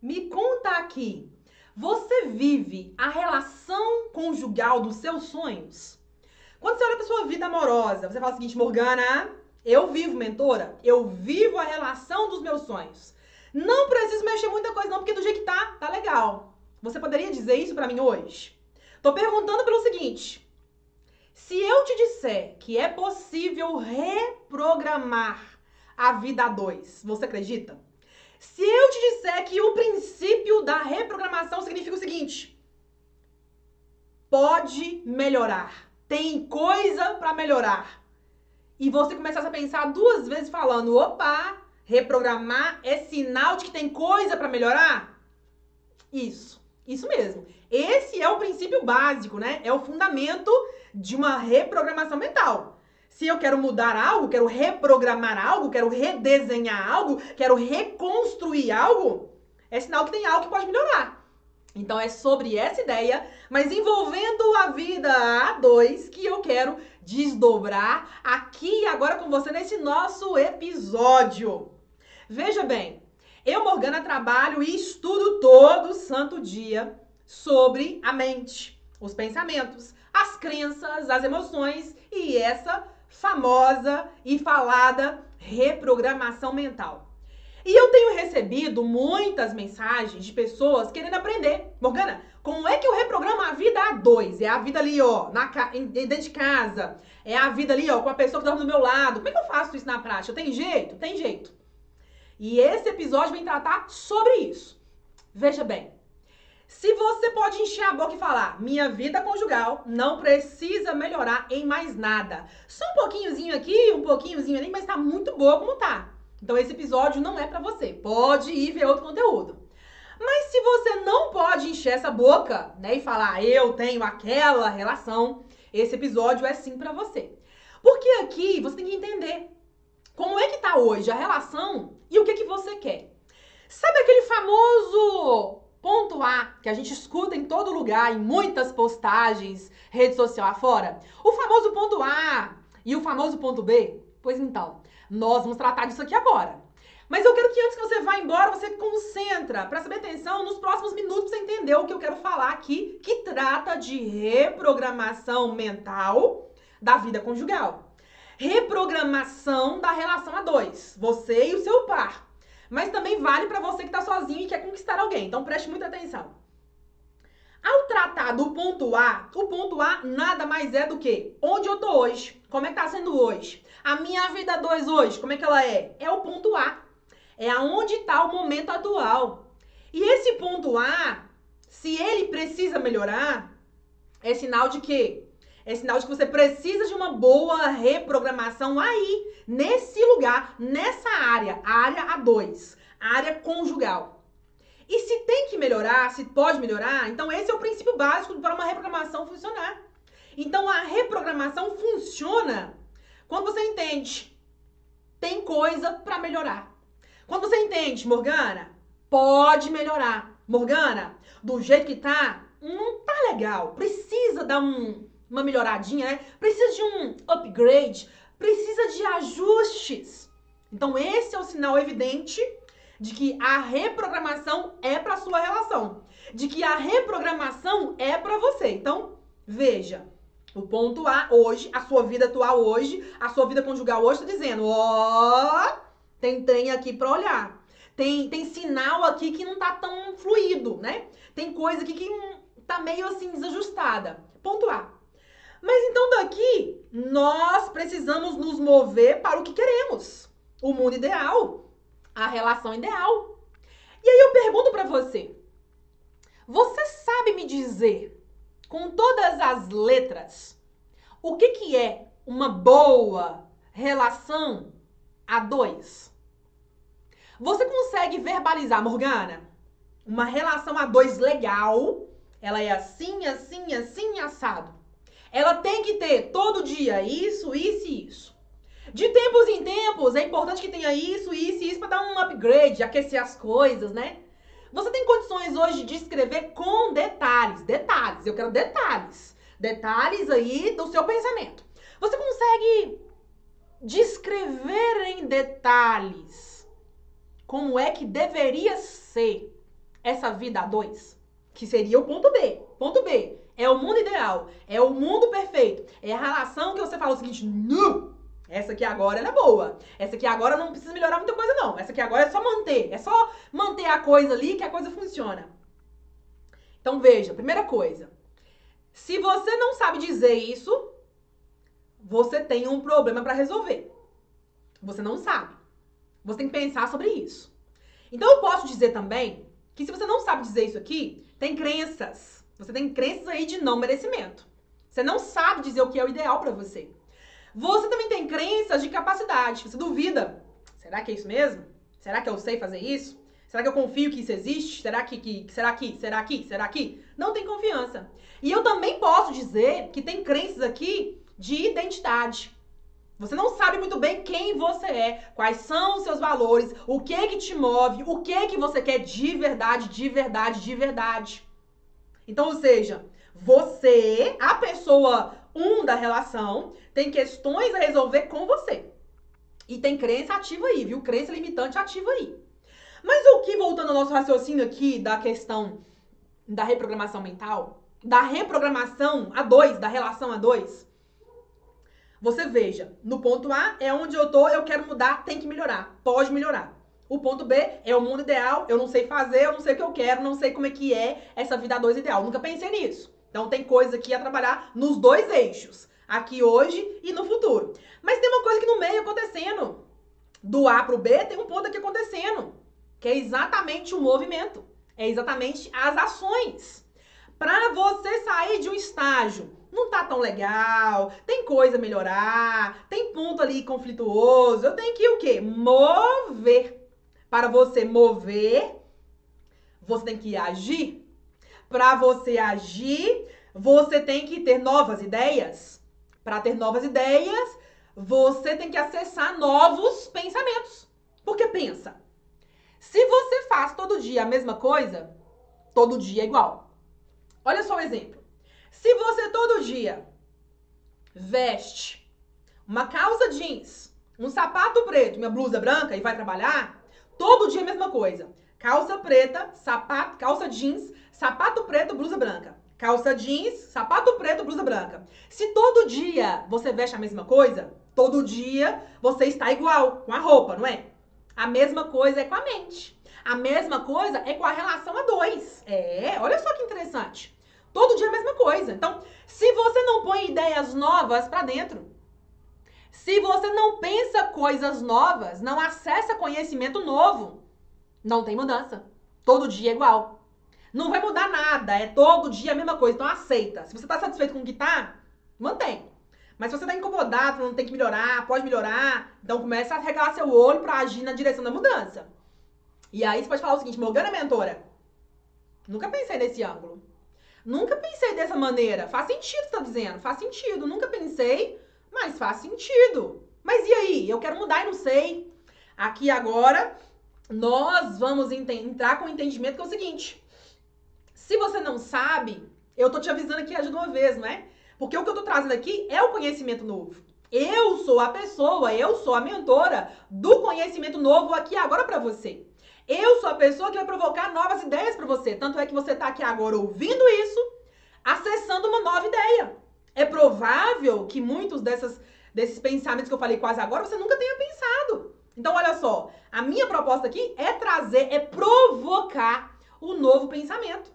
Me conta aqui. Você vive a relação conjugal dos seus sonhos? Quando você olha para sua vida amorosa, você fala o seguinte, Morgana, eu vivo, mentora, eu vivo a relação dos meus sonhos. Não preciso mexer muita coisa não, porque do jeito que tá, tá legal. Você poderia dizer isso para mim hoje? Tô perguntando pelo seguinte: se eu te disser que é possível reprogramar a vida a dois, você acredita? Se eu te disser que o princípio da reprogramação significa o seguinte: pode melhorar, tem coisa para melhorar. E você começasse a pensar duas vezes falando: opa, reprogramar é sinal de que tem coisa para melhorar? Isso, isso mesmo. Esse é o princípio básico, né? É o fundamento de uma reprogramação mental. Se eu quero mudar algo, quero reprogramar algo, quero redesenhar algo, quero reconstruir algo, é sinal que tem algo que pode melhorar. Então é sobre essa ideia, mas envolvendo a vida a dois, que eu quero desdobrar aqui e agora com você nesse nosso episódio. Veja bem, eu, Morgana, trabalho e estudo todo santo dia sobre a mente, os pensamentos, as crenças, as emoções e essa famosa e falada reprogramação mental. E eu tenho recebido muitas mensagens de pessoas querendo aprender. Morgana, como é que eu reprogramo a vida a dois? É a vida ali, ó, na, dentro de casa. É a vida ali, ó, com a pessoa que dorme do meu lado. Como é que eu faço isso na prática? Tem jeito? Tem jeito. E esse episódio vem tratar sobre isso. Veja bem, se você pode encher a boca e falar, minha vida conjugal não precisa melhorar em mais nada. Só um pouquinhozinho aqui, um pouquinhozinho ali, mas tá muito boa como tá. Então esse episódio não é para você. Pode ir ver outro conteúdo. Mas se você não pode encher essa boca, né, e falar, eu tenho aquela relação, esse episódio é sim para você. Porque aqui você tem que entender como é que tá hoje a relação e o que que você quer. Sabe aquele famoso Ponto A, que a gente escuta em todo lugar, em muitas postagens, rede social afora. O famoso ponto A e o famoso ponto B. Pois então, nós vamos tratar disso aqui agora. Mas eu quero que antes que você vá embora, você concentra, presta atenção nos próximos minutos você entender o que eu quero falar aqui, que trata de reprogramação mental da vida conjugal. Reprogramação da relação a dois, você e o seu par. Mas também vale para você que está sozinho e quer conquistar alguém. Então preste muita atenção. Ao tratar do ponto A, o ponto A nada mais é do que onde eu tô hoje, como é que tá sendo hoje. A minha vida 2 hoje, como é que ela é? É o ponto A. É aonde está o momento atual. E esse ponto A, se ele precisa melhorar, é sinal de quê? É sinal de que você precisa de uma boa reprogramação aí, nesse lugar, nessa área, área A2, área conjugal. E se tem que melhorar, se pode melhorar, então esse é o princípio básico para uma reprogramação funcionar. Então a reprogramação funciona quando você entende tem coisa para melhorar. Quando você entende, Morgana, pode melhorar. Morgana, do jeito que tá, não tá legal. Precisa dar um uma melhoradinha, né? Precisa de um upgrade, precisa de ajustes. Então esse é o sinal evidente de que a reprogramação é para sua relação, de que a reprogramação é para você. Então, veja, o ponto A hoje, a sua vida atual hoje, a sua vida conjugal hoje, tá dizendo, ó, tem trem aqui para olhar. Tem, tem sinal aqui que não tá tão fluido, né? Tem coisa aqui que tá meio assim desajustada. Ponto A. Mas então daqui nós precisamos nos mover para o que queremos. O mundo ideal, a relação ideal. E aí eu pergunto para você: você sabe me dizer com todas as letras o que que é uma boa relação a dois? Você consegue verbalizar, Morgana? Uma relação a dois legal, ela é assim, assim, assim, assado. Ela tem que ter todo dia isso, isso e isso. De tempos em tempos, é importante que tenha isso, isso e isso para dar um upgrade, aquecer as coisas, né? Você tem condições hoje de escrever com detalhes, detalhes, eu quero detalhes, detalhes aí do seu pensamento. Você consegue descrever em detalhes como é que deveria ser essa vida a dois? Que seria o ponto B. Ponto B. É o mundo ideal. É o mundo perfeito. É a relação que você fala o seguinte: não! Essa aqui agora é boa. Essa aqui agora não precisa melhorar muita coisa, não. Essa aqui agora é só manter. É só manter a coisa ali que a coisa funciona. Então veja, primeira coisa. Se você não sabe dizer isso, você tem um problema para resolver. Você não sabe. Você tem que pensar sobre isso. Então eu posso dizer também que se você não sabe dizer isso aqui, tem crenças. Você tem crenças aí de não merecimento. Você não sabe dizer o que é o ideal para você. Você também tem crenças de capacidade. Você duvida. Será que é isso mesmo? Será que eu sei fazer isso? Será que eu confio que isso existe? Será que, que será que, será que, será que? Não tem confiança. E eu também posso dizer que tem crenças aqui de identidade. Você não sabe muito bem quem você é, quais são os seus valores, o que que te move, o que que você quer de verdade, de verdade, de verdade. Então, ou seja, você, a pessoa um da relação, tem questões a resolver com você. E tem crença ativa aí, viu? Crença limitante ativa aí. Mas o que, voltando ao nosso raciocínio aqui da questão da reprogramação mental, da reprogramação a dois, da relação a dois, você veja, no ponto A é onde eu tô, eu quero mudar, tem que melhorar, pode melhorar. O ponto B é o mundo ideal, eu não sei fazer, eu não sei o que eu quero, não sei como é que é essa vida a dois ideal. Nunca pensei nisso. Então tem coisa aqui a trabalhar nos dois eixos, aqui hoje e no futuro. Mas tem uma coisa aqui no meio acontecendo. Do A pro B tem um ponto aqui acontecendo, que é exatamente o movimento, é exatamente as ações. Para você sair de um estágio não tá tão legal, tem coisa a melhorar, tem ponto ali conflituoso, eu tenho que o quê? Mover. Para você mover, você tem que agir. Para você agir, você tem que ter novas ideias. Para ter novas ideias, você tem que acessar novos pensamentos. Porque pensa, se você faz todo dia a mesma coisa, todo dia é igual. Olha só o um exemplo. Se você todo dia veste uma calça jeans, um sapato preto, uma blusa branca e vai trabalhar, todo dia é a mesma coisa. Calça preta, sapato, calça jeans, sapato preto, blusa branca. Calça jeans, sapato preto, blusa branca. Se todo dia você veste a mesma coisa, todo dia você está igual com a roupa, não é? A mesma coisa é com a mente. A mesma coisa é com a relação a dois. É, olha só que interessante. Todo dia a mesma coisa. Então, se você não põe ideias novas para dentro, se você não pensa coisas novas, não acessa conhecimento novo, não tem mudança. Todo dia é igual. Não vai mudar nada, é todo dia a mesma coisa. Então aceita. Se você tá satisfeito com o que tá, mantém. Mas se você tá incomodado, não tem que melhorar, pode melhorar, então começa a regalar seu olho para agir na direção da mudança. E aí você pode falar o seguinte, Morgana mentora, nunca pensei nesse ângulo. Nunca pensei dessa maneira. Faz sentido, você tá dizendo? Faz sentido. Nunca pensei, mas faz sentido. Mas e aí? Eu quero mudar e não sei. Aqui agora, nós vamos entrar com o entendimento que é o seguinte. Se você não sabe, eu tô te avisando aqui de uma vez, não é? Porque o que eu tô trazendo aqui é o conhecimento novo. Eu sou a pessoa, eu sou a mentora do conhecimento novo aqui agora para você. Eu sou a pessoa que vai provocar novas ideias para você. Tanto é que você está aqui agora ouvindo isso, acessando uma nova ideia. É provável que muitos dessas, desses pensamentos que eu falei quase agora você nunca tenha pensado. Então, olha só, a minha proposta aqui é trazer, é provocar o novo pensamento.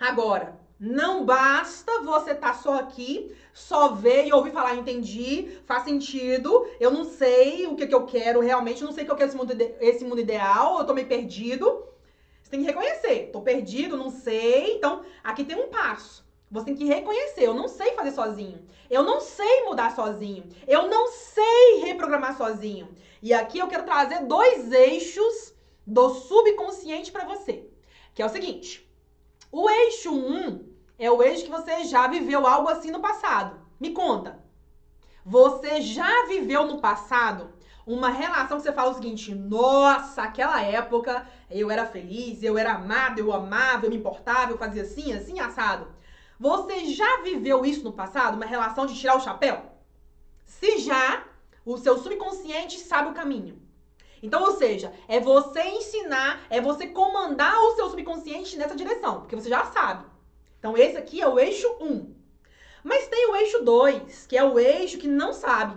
Agora, não basta você estar tá só aqui, só ver e ouvir falar, entendi, faz sentido, eu não sei o que, que eu quero realmente, não sei o que eu quero esse mundo, esse mundo ideal, eu tô meio perdido. Você tem que reconhecer, tô perdido, não sei. Então, aqui tem um passo. Você tem que reconhecer, eu não sei fazer sozinho. Eu não sei mudar sozinho. Eu não sei reprogramar sozinho. E aqui eu quero trazer dois eixos do subconsciente para você. Que é o seguinte: o eixo 1 é o eixo que você já viveu algo assim no passado. Me conta. Você já viveu no passado uma relação que você fala o seguinte: nossa, aquela época eu era feliz, eu era amada, eu amava, eu me importava, eu fazia assim, assim, assado. Você já viveu isso no passado? Uma relação de tirar o chapéu? Se já, o seu subconsciente sabe o caminho. Então, ou seja, é você ensinar, é você comandar o seu subconsciente nessa direção, porque você já sabe. Então, esse aqui é o eixo 1. Mas tem o eixo 2, que é o eixo que não sabe.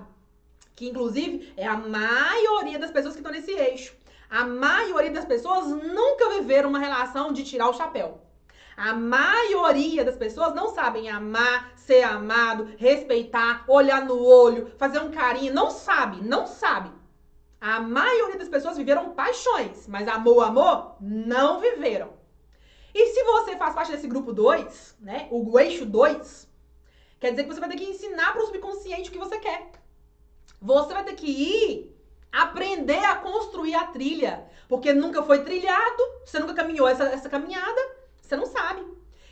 Que, inclusive, é a maioria das pessoas que estão nesse eixo. A maioria das pessoas nunca viveram uma relação de tirar o chapéu. A maioria das pessoas não sabem amar, ser amado, respeitar, olhar no olho, fazer um carinho. Não sabe, não sabe. A maioria das pessoas viveram paixões, mas amor, amor, não viveram. E se você faz parte desse grupo 2, né, o eixo 2, quer dizer que você vai ter que ensinar para o subconsciente o que você quer. Você vai ter que ir aprender a construir a trilha, porque nunca foi trilhado, você nunca caminhou essa, essa caminhada, você não sabe.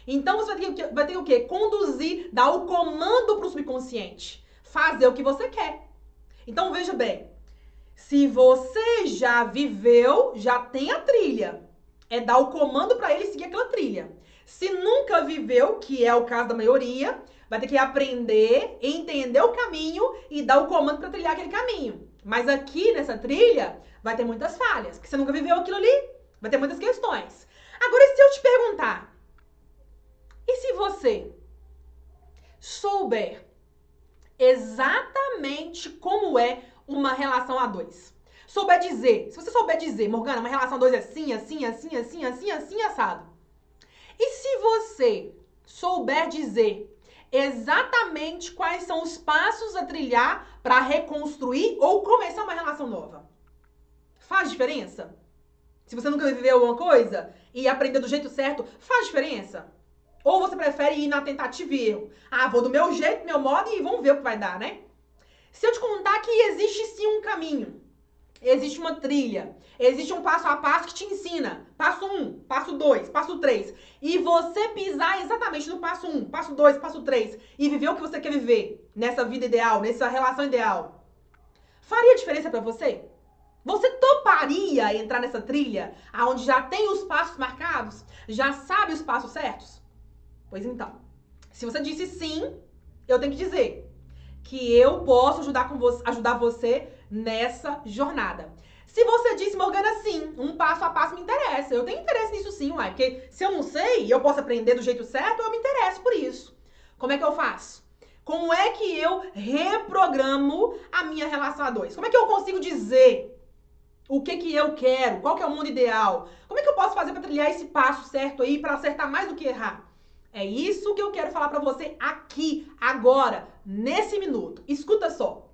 Então você vai ter, vai ter o quê? Conduzir, dar o comando para o subconsciente, fazer o que você quer. Então veja bem, se você já viveu, já tem a trilha é dar o comando para ele seguir aquela trilha. Se nunca viveu, que é o caso da maioria, vai ter que aprender, entender o caminho e dar o comando para trilhar aquele caminho. Mas aqui nessa trilha vai ter muitas falhas, porque você nunca viveu aquilo ali, vai ter muitas questões. Agora, se eu te perguntar, e se você souber exatamente como é uma relação a dois? souber dizer, se você souber dizer, Morgana, uma relação dois é assim, assim, assim, assim, assim, assim, assado. E se você souber dizer exatamente quais são os passos a trilhar para reconstruir ou começar uma relação nova? Faz diferença? Se você nunca viveu alguma coisa e aprender do jeito certo, faz diferença? Ou você prefere ir na tentativa e erro? Ah, vou do meu jeito, meu modo e vamos ver o que vai dar, né? Se eu te contar que existe sim um caminho, Existe uma trilha, existe um passo a passo que te ensina. Passo 1, um, passo 2, passo 3. E você pisar exatamente no passo 1, um, passo 2, passo 3 e viver o que você quer viver nessa vida ideal, nessa relação ideal. Faria diferença para você? Você toparia entrar nessa trilha aonde já tem os passos marcados? Já sabe os passos certos? Pois então, se você disse sim, eu tenho que dizer que eu posso ajudar, com você, ajudar você nessa jornada. Se você disse, Morgana, sim, um passo a passo me interessa. Eu tenho interesse nisso sim, uai. Porque se eu não sei e eu posso aprender do jeito certo, eu me interesso por isso. Como é que eu faço? Como é que eu reprogramo a minha relação a dois? Como é que eu consigo dizer o que que eu quero? Qual que é o mundo ideal? Como é que eu posso fazer para trilhar esse passo certo aí para acertar mais do que errar? É isso que eu quero falar para você aqui, agora, nesse minuto. Escuta só.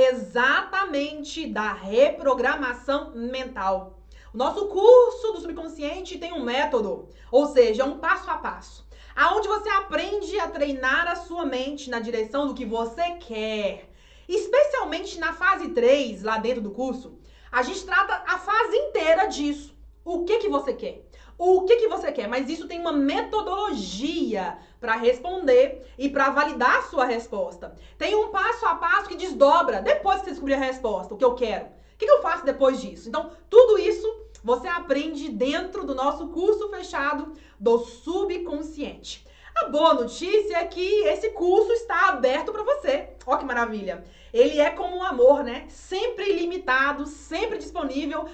Exatamente da reprogramação mental. O nosso curso do subconsciente tem um método, ou seja, um passo a passo, aonde você aprende a treinar a sua mente na direção do que você quer. Especialmente na fase 3, lá dentro do curso, a gente trata a fase inteira disso. O que que você quer? O que que você quer? Mas isso tem uma metodologia para responder e para validar a sua resposta. Tem um passo a passo que desdobra depois que você descobrir a resposta, o que eu quero que, que eu faço depois disso? Então, tudo isso você aprende dentro do nosso curso fechado do subconsciente. A boa notícia é que esse curso está aberto para você. Ó que maravilha! Ele é como um amor, né? Sempre ilimitado, sempre disponível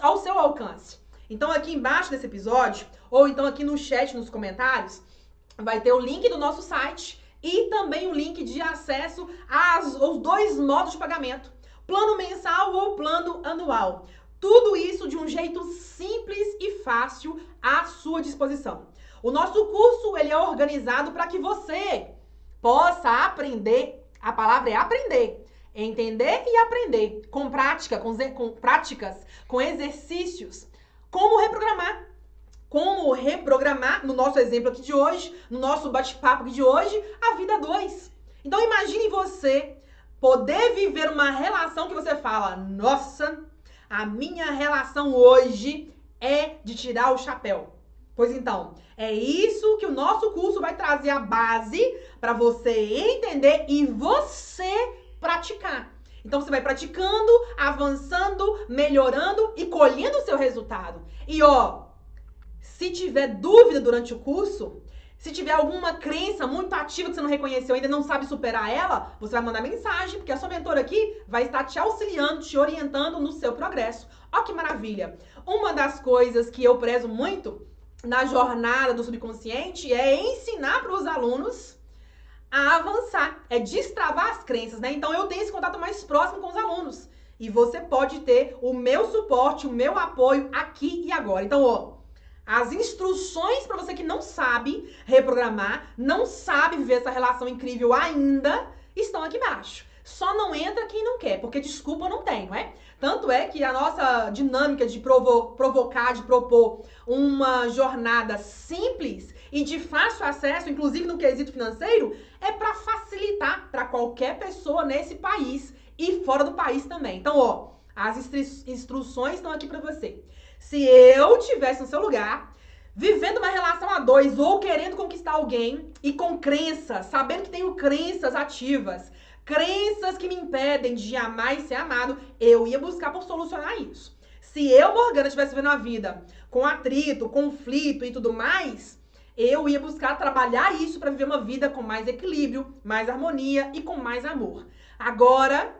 ao seu alcance. Então aqui embaixo desse episódio, ou então aqui no chat, nos comentários, vai ter o link do nosso site e também o link de acesso aos dois modos de pagamento plano mensal ou plano anual. Tudo isso de um jeito simples e fácil à sua disposição. O nosso curso ele é organizado para que você possa aprender. A palavra é aprender. Entender e aprender com prática, com, com práticas, com exercícios. Como reprogramar. Como reprogramar, no nosso exemplo aqui de hoje, no nosso bate-papo aqui de hoje, a vida 2. Então imagine você poder viver uma relação que você fala, nossa, a minha relação hoje é de tirar o chapéu. Pois então, é isso que o nosso curso vai trazer a base para você entender e você praticar. Então você vai praticando, avançando, melhorando e colhendo o seu resultado. E ó, se tiver dúvida durante o curso, se tiver alguma crença muito ativa que você não reconheceu ainda não sabe superar ela, você vai mandar mensagem, porque a sua mentora aqui vai estar te auxiliando, te orientando no seu progresso. Ó que maravilha! Uma das coisas que eu prezo muito na jornada do subconsciente é ensinar para os alunos a avançar, é destravar as crenças, né? Então eu tenho esse contato mais próximo com os alunos. E você pode ter o meu suporte, o meu apoio aqui e agora. Então, ó, as instruções para você que não sabe reprogramar, não sabe viver essa relação incrível ainda, estão aqui embaixo. Só não entra quem não quer, porque desculpa não tem, não é? Tanto é que a nossa dinâmica de provo provocar, de propor uma jornada simples e de fácil acesso, inclusive no quesito financeiro, é para facilitar para qualquer pessoa nesse país e fora do país também. Então, ó, as instru instruções estão aqui para você. Se eu tivesse no seu lugar, vivendo uma relação a dois ou querendo conquistar alguém e com crenças, sabendo que tenho crenças ativas, crenças que me impedem de amar e ser amado, eu ia buscar por solucionar isso. Se eu, Morgana, estivesse vivendo a vida com atrito, conflito e tudo mais, eu ia buscar trabalhar isso para viver uma vida com mais equilíbrio, mais harmonia e com mais amor. Agora,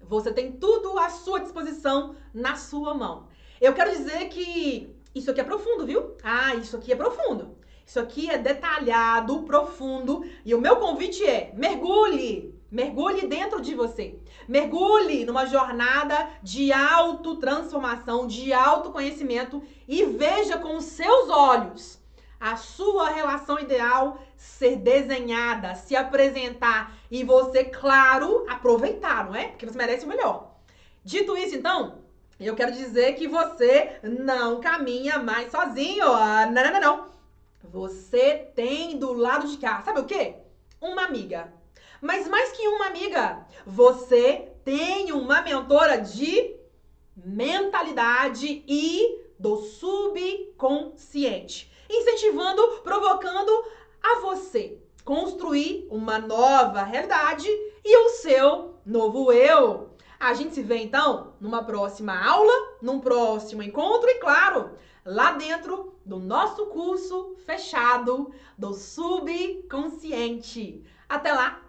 você tem tudo à sua disposição na sua mão. Eu quero dizer que isso aqui é profundo, viu? Ah, isso aqui é profundo. Isso aqui é detalhado, profundo. E o meu convite é: mergulhe Mergulhe dentro de você. Mergulhe numa jornada de autotransformação, de autoconhecimento e veja com os seus olhos a sua relação ideal ser desenhada, se apresentar e você, claro, aproveitar, não é? Porque você merece o melhor. Dito isso, então, eu quero dizer que você não caminha mais sozinho. Não, não, não, não. Você tem do lado de cá, sabe o quê? Uma amiga mas mais que uma amiga, você tem uma mentora de mentalidade e do subconsciente, incentivando, provocando a você construir uma nova realidade e o seu novo eu. A gente se vê então numa próxima aula, num próximo encontro e claro, lá dentro do nosso curso fechado do subconsciente. Até lá!